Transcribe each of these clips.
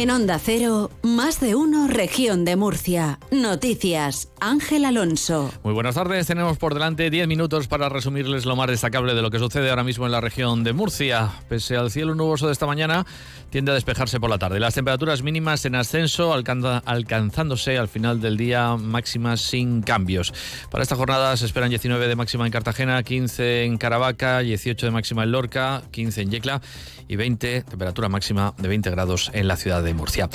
En Onda Cero, más de uno, región de Murcia. Noticias, Ángel Alonso. Muy buenas tardes, tenemos por delante 10 minutos para resumirles lo más destacable de lo que sucede ahora mismo en la región de Murcia. Pese al cielo nuboso de esta mañana, tiende a despejarse por la tarde. Las temperaturas mínimas en ascenso, alcanzándose al final del día máximas sin cambios. Para esta jornada se esperan 19 de máxima en Cartagena, 15 en Caravaca, 18 de máxima en Lorca, 15 en Yecla y 20, temperatura máxima de 20 grados en la ciudad de Murcia.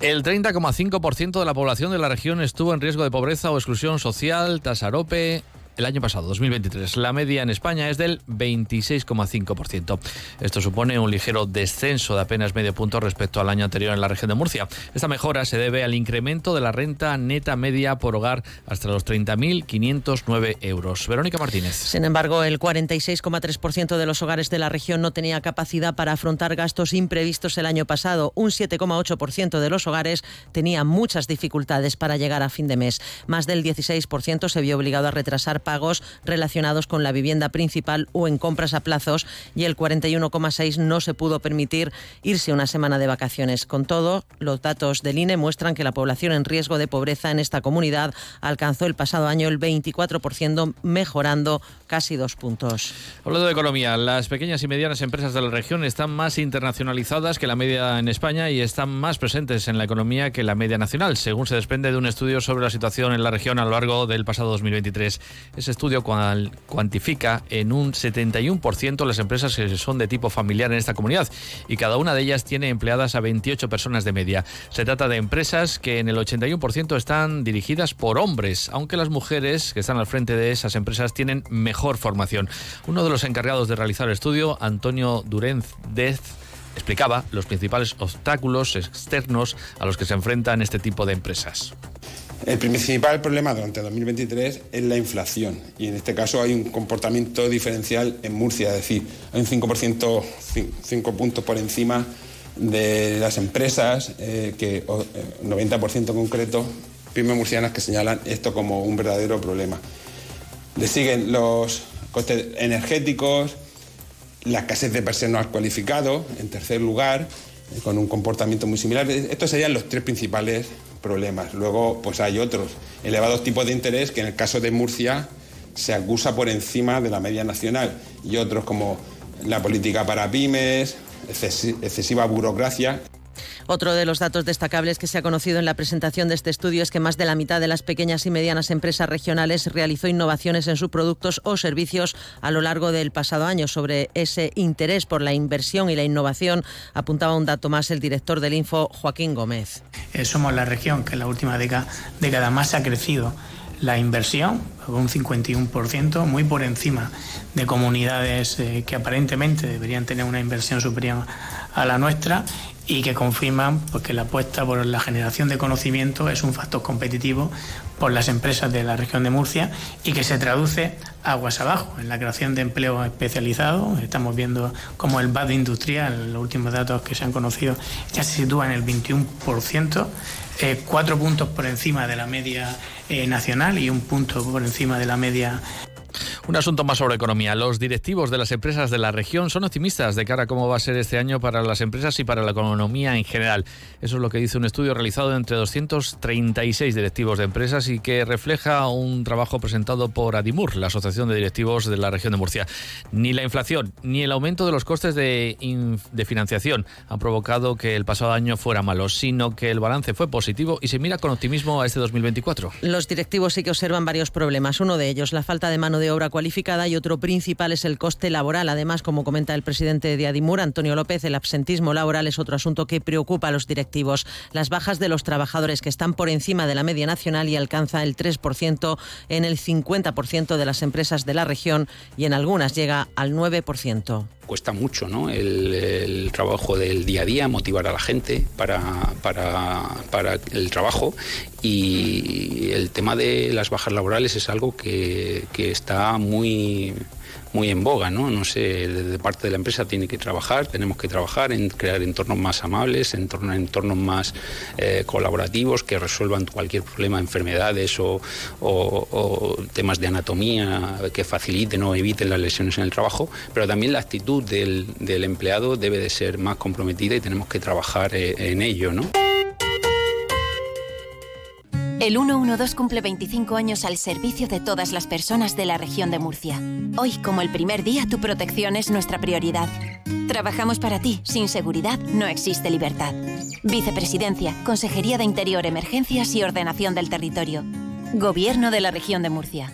El 30,5% de la población de la región estuvo en riesgo de pobreza o exclusión social, Tasarope el año pasado, 2023. La media en España es del 26,5%. Esto supone un ligero descenso de apenas medio punto respecto al año anterior en la región de Murcia. Esta mejora se debe al incremento de la renta neta media por hogar hasta los 30.509 euros. Verónica Martínez. Sin embargo, el 46,3% de los hogares de la región no tenía capacidad para afrontar gastos imprevistos el año pasado. Un 7,8% de los hogares tenía muchas dificultades para llegar a fin de mes. Más del 16% se vio obligado a retrasar pagos relacionados con la vivienda principal o en compras a plazos y el 41,6 no se pudo permitir irse una semana de vacaciones. Con todo, los datos del INE muestran que la población en riesgo de pobreza en esta comunidad alcanzó el pasado año el 24%, mejorando casi dos puntos. Hablando de economía, las pequeñas y medianas empresas de la región están más internacionalizadas que la media en España y están más presentes en la economía que la media nacional, según se desprende de un estudio sobre la situación en la región a lo largo del pasado 2023. Ese estudio cuantifica en un 71% las empresas que son de tipo familiar en esta comunidad y cada una de ellas tiene empleadas a 28 personas de media. Se trata de empresas que en el 81% están dirigidas por hombres, aunque las mujeres que están al frente de esas empresas tienen mejor formación. Uno de los encargados de realizar el estudio, Antonio Durenz Dez, explicaba los principales obstáculos externos a los que se enfrentan este tipo de empresas. El principal problema durante 2023 es la inflación y en este caso hay un comportamiento diferencial en Murcia, es decir, hay un 5%, 5 puntos por encima de las empresas, eh, que 90% eh, concreto, pymes murcianas que señalan esto como un verdadero problema. Le siguen los costes energéticos, la escasez de personal cualificado, en tercer lugar, con un comportamiento muy similar. Estos serían los tres principales problemas. Luego, pues hay otros elevados tipos de interés que en el caso de Murcia se acusa por encima de la media nacional y otros como la política para pymes, excesiva burocracia. Otro de los datos destacables que se ha conocido en la presentación de este estudio es que más de la mitad de las pequeñas y medianas empresas regionales realizó innovaciones en sus productos o servicios a lo largo del pasado año. Sobre ese interés por la inversión y la innovación apuntaba un dato más el director del Info, Joaquín Gómez. Eh, somos la región que en la última década, década más ha crecido la inversión, un 51%, muy por encima de comunidades eh, que aparentemente deberían tener una inversión superior a la nuestra y que confirman pues, que la apuesta por la generación de conocimiento es un factor competitivo por las empresas de la región de Murcia y que se traduce aguas abajo en la creación de empleo especializado. Estamos viendo cómo el BAD industrial, los últimos datos que se han conocido, ya se sitúa en el 21%, eh, cuatro puntos por encima de la media eh, nacional y un punto por encima de la media un asunto más sobre economía. Los directivos de las empresas de la región son optimistas de cara a cómo va a ser este año para las empresas y para la economía en general. Eso es lo que dice un estudio realizado entre 236 directivos de empresas y que refleja un trabajo presentado por Adimur, la Asociación de Directivos de la región de Murcia. Ni la inflación ni el aumento de los costes de, de financiación han provocado que el pasado año fuera malo, sino que el balance fue positivo y se mira con optimismo a este 2024. Los directivos sí que observan varios problemas. Uno de ellos, la falta de mano de obra y otro principal es el coste laboral. Además, como comenta el presidente de Adimur, Antonio López, el absentismo laboral es otro asunto que preocupa a los directivos. Las bajas de los trabajadores que están por encima de la media nacional y alcanza el 3% en el 50% de las empresas de la región y en algunas llega al 9% cuesta mucho ¿no? el, trabajo del día a día, motivar a la gente para, para, para, el trabajo y el tema de las bajas laborales es algo que, que está muy muy en boga, ¿no? No sé, desde parte de la empresa tiene que trabajar, tenemos que trabajar en crear entornos más amables, entornos, entornos más eh, colaborativos que resuelvan cualquier problema, enfermedades o, temas de anatomía que faciliten o eviten las lesiones en el trabajo, pero también la actitud del, del empleado debe de ser más comprometida y tenemos que trabajar eh, en ello, ¿no? El 112 cumple 25 años al servicio de todas las personas de la región de Murcia. Hoy, como el primer día, tu protección es nuestra prioridad. Trabajamos para ti. Sin seguridad no existe libertad. Vicepresidencia, Consejería de Interior, Emergencias y Ordenación del Territorio. Gobierno de la región de Murcia.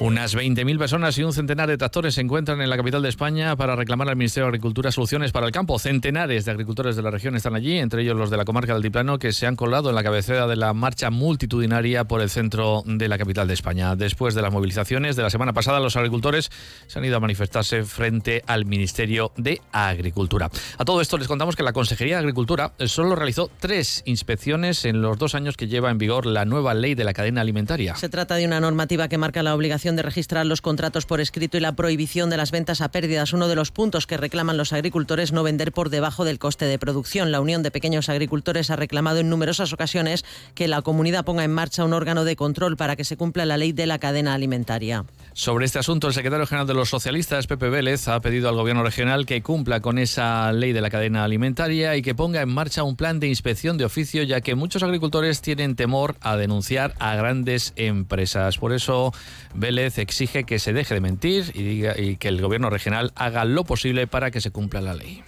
Unas 20.000 personas y un centenar de tractores se encuentran en la capital de España para reclamar al Ministerio de Agricultura soluciones para el campo. Centenares de agricultores de la región están allí, entre ellos los de la comarca del Altiplano, que se han colado en la cabecera de la marcha multitudinaria por el centro de la capital de España. Después de las movilizaciones de la semana pasada, los agricultores se han ido a manifestarse frente al Ministerio de Agricultura. A todo esto les contamos que la Consejería de Agricultura solo realizó tres inspecciones en los dos años que lleva en vigor la nueva ley de la cadena alimentaria. Se trata de una normativa que marca la obligación de registrar los contratos por escrito y la prohibición de las ventas a pérdidas, uno de los puntos que reclaman los agricultores no vender por debajo del coste de producción. La Unión de Pequeños Agricultores ha reclamado en numerosas ocasiones que la comunidad ponga en marcha un órgano de control para que se cumpla la ley de la cadena alimentaria. Sobre este asunto, el secretario general de los socialistas, Pepe Vélez, ha pedido al gobierno regional que cumpla con esa ley de la cadena alimentaria y que ponga en marcha un plan de inspección de oficio, ya que muchos agricultores tienen temor a denunciar a grandes empresas. Por eso, Vélez exige que se deje de mentir y, diga, y que el gobierno regional haga lo posible para que se cumpla la ley.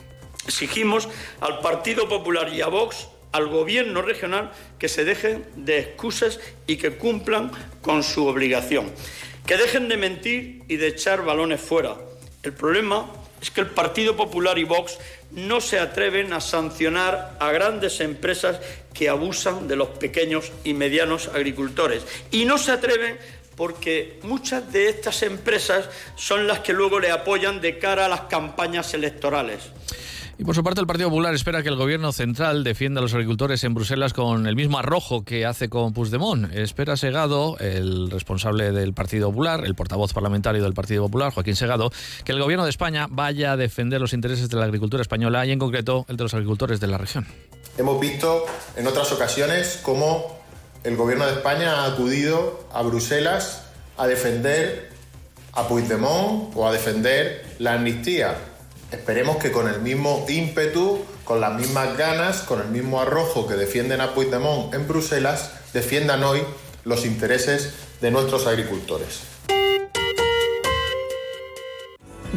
Exigimos al Partido Popular y a Vox al gobierno regional que se dejen de excusas y que cumplan con su obligación. Que dejen de mentir y de echar balones fuera. El problema es que el Partido Popular y Vox no se atreven a sancionar a grandes empresas que abusan de los pequeños y medianos agricultores. Y no se atreven porque muchas de estas empresas son las que luego le apoyan de cara a las campañas electorales. Y por su parte, el Partido Popular espera que el gobierno central defienda a los agricultores en Bruselas con el mismo arrojo que hace con Puigdemont. Espera Segado, el responsable del Partido Popular, el portavoz parlamentario del Partido Popular, Joaquín Segado, que el gobierno de España vaya a defender los intereses de la agricultura española y, en concreto, el de los agricultores de la región. Hemos visto en otras ocasiones cómo el gobierno de España ha acudido a Bruselas a defender a Puigdemont o a defender la amnistía Esperemos que con el mismo ímpetu, con las mismas ganas, con el mismo arrojo que defienden a Puigdemont en Bruselas, defiendan hoy los intereses de nuestros agricultores.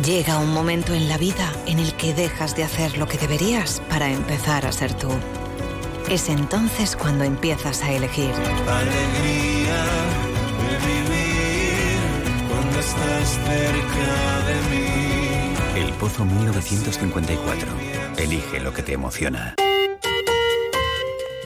Llega un momento en la vida en el que dejas de hacer lo que deberías para empezar a ser tú. Es entonces cuando empiezas a elegir. Alegría de vivir cuando estás cerca de mí. Pozo 1954. Elige lo que te emociona.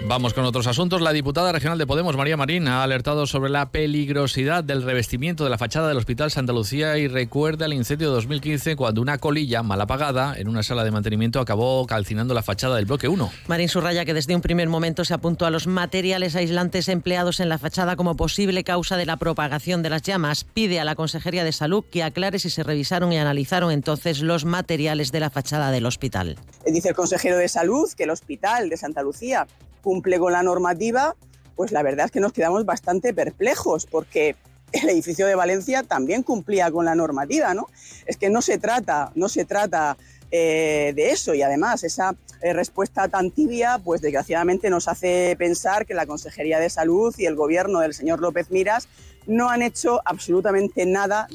Vamos con otros asuntos. La diputada regional de Podemos, María Marín, ha alertado sobre la peligrosidad del revestimiento de la fachada del Hospital Santa Lucía y recuerda el incendio de 2015 cuando una colilla mal apagada en una sala de mantenimiento acabó calcinando la fachada del bloque 1. Marín subraya que desde un primer momento se apuntó a los materiales aislantes empleados en la fachada como posible causa de la propagación de las llamas. Pide a la Consejería de Salud que aclare si se revisaron y analizaron entonces los materiales de la fachada del hospital. Dice el consejero de Salud que el Hospital de Santa Lucía cumple con la normativa, pues la verdad es que nos quedamos bastante perplejos porque el edificio de Valencia también cumplía con la normativa, ¿no? Es que no se trata, no se trata eh, de eso y además esa eh, respuesta tan tibia, pues desgraciadamente nos hace pensar que la Consejería de Salud y el gobierno del señor López Miras no han hecho absolutamente nada.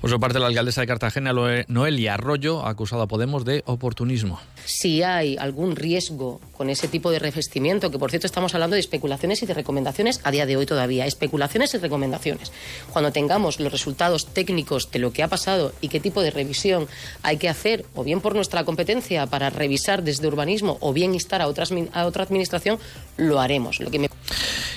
Por su parte, la alcaldesa de Cartagena, Noelia Arroyo, ha acusado a Podemos de oportunismo. Si hay algún riesgo con ese tipo de revestimiento, que por cierto estamos hablando de especulaciones y de recomendaciones a día de hoy todavía, especulaciones y recomendaciones. Cuando tengamos los resultados técnicos de lo que ha pasado y qué tipo de revisión hay que hacer, o bien por nuestra competencia para revisar desde urbanismo, o bien instar a, otra administración, lo haremos. Lo que.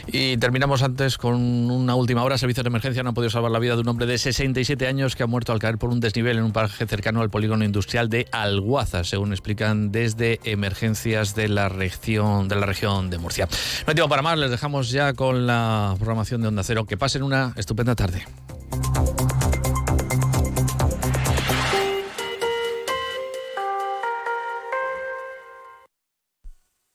Y terminamos antes con una última hora. Servicios de emergencia no han podido salvar la vida de un hombre de 67 años que ha muerto al caer por un desnivel en un paraje cercano al polígono industrial de Alguaza, según explican desde emergencias de la región de, la región de Murcia. No hay tiempo para más, les dejamos ya con la programación de Onda Cero. Que pasen una estupenda tarde.